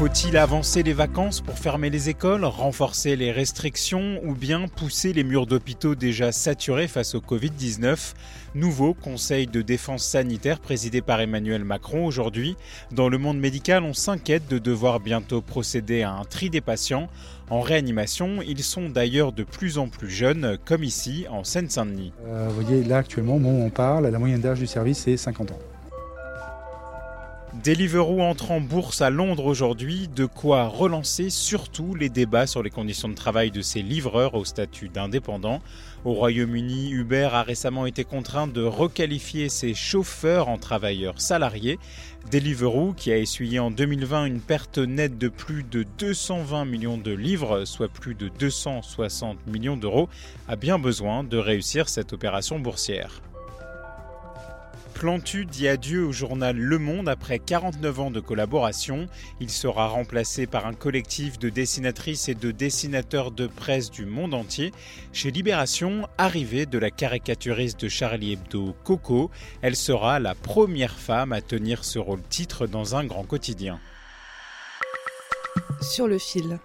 Faut-il avancer les vacances pour fermer les écoles, renforcer les restrictions ou bien pousser les murs d'hôpitaux déjà saturés face au Covid-19 Nouveau conseil de défense sanitaire présidé par Emmanuel Macron aujourd'hui. Dans le monde médical, on s'inquiète de devoir bientôt procéder à un tri des patients. En réanimation, ils sont d'ailleurs de plus en plus jeunes, comme ici en Seine-Saint-Denis. Euh, vous voyez, là actuellement, on parle, la moyenne d'âge du service est 50 ans. Deliveroo entre en bourse à Londres aujourd'hui, de quoi relancer surtout les débats sur les conditions de travail de ses livreurs au statut d'indépendant. Au Royaume-Uni, Uber a récemment été contraint de requalifier ses chauffeurs en travailleurs salariés. Deliveroo, qui a essuyé en 2020 une perte nette de plus de 220 millions de livres, soit plus de 260 millions d'euros, a bien besoin de réussir cette opération boursière. Plantu dit adieu au journal Le Monde après 49 ans de collaboration. Il sera remplacé par un collectif de dessinatrices et de dessinateurs de presse du monde entier. Chez Libération, arrivée de la caricaturiste de Charlie Hebdo, Coco, elle sera la première femme à tenir ce rôle titre dans un grand quotidien. Sur le fil.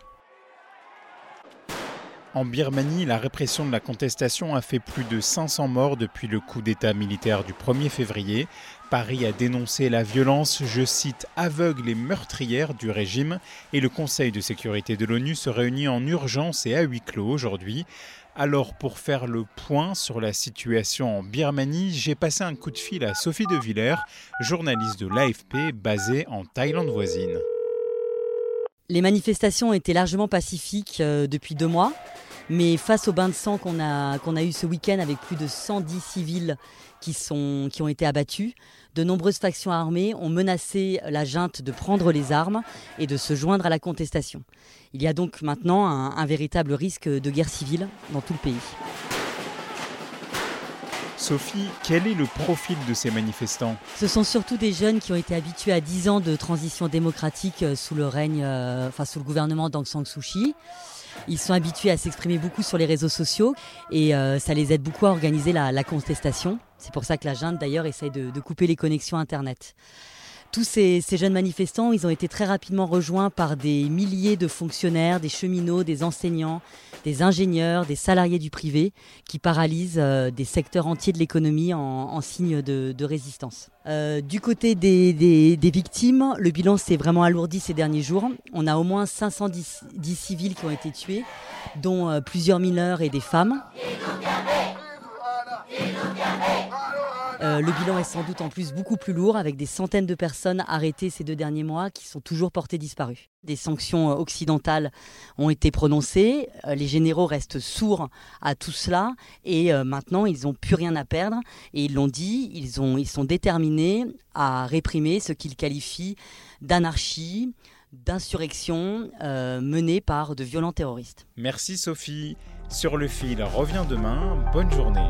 En Birmanie, la répression de la contestation a fait plus de 500 morts depuis le coup d'État militaire du 1er février. Paris a dénoncé la violence, je cite, aveugle et meurtrière du régime et le Conseil de sécurité de l'ONU se réunit en urgence et à huis clos aujourd'hui. Alors pour faire le point sur la situation en Birmanie, j'ai passé un coup de fil à Sophie de Villers, journaliste de l'AFP basée en Thaïlande voisine. Les manifestations étaient largement pacifiques euh, depuis deux mois, mais face au bain de sang qu'on a, qu'on a eu ce week-end avec plus de 110 civils qui, sont, qui ont été abattus, de nombreuses factions armées ont menacé la junte de prendre les armes et de se joindre à la contestation. Il y a donc maintenant un, un véritable risque de guerre civile dans tout le pays. Sophie, quel est le profil de ces manifestants? Ce sont surtout des jeunes qui ont été habitués à 10 ans de transition démocratique euh, sous le règne, euh, enfin sous le gouvernement d'Aung San Suu Kyi. Ils sont habitués à s'exprimer beaucoup sur les réseaux sociaux et euh, ça les aide beaucoup à organiser la, contestation. C'est pour ça que la junte d'ailleurs essaye de couper les connexions Internet. Tous ces, jeunes manifestants, ils ont été très rapidement rejoints par des milliers de fonctionnaires, des cheminots, des enseignants, des ingénieurs, des salariés du privé qui paralysent euh, des secteurs entiers de l'économie en, signe de, résistance. Euh, du côté des victimes, le bilan s'est vraiment alourdi ces derniers jours. On a au moins 510 civils qui ont été tués, dont euh, plusieurs mineurs et des femmes. Euh, le bilan est sans doute en plus beaucoup plus lourd, avec des centaines de personnes arrêtées ces deux derniers mois qui sont toujours portées disparues. Des sanctions euh, occidentales ont été prononcées, euh, les généraux restent sourds à tout cela, et maintenant ils n'ont plus rien à perdre, et ils l'ont dit, ils, ont, ils sont déterminés à réprimer ce qu'ils qualifient d'anarchie, d'insurrection menée par de violents terroristes. Merci Sophie. Sur le fil revient demain. Bonne journée.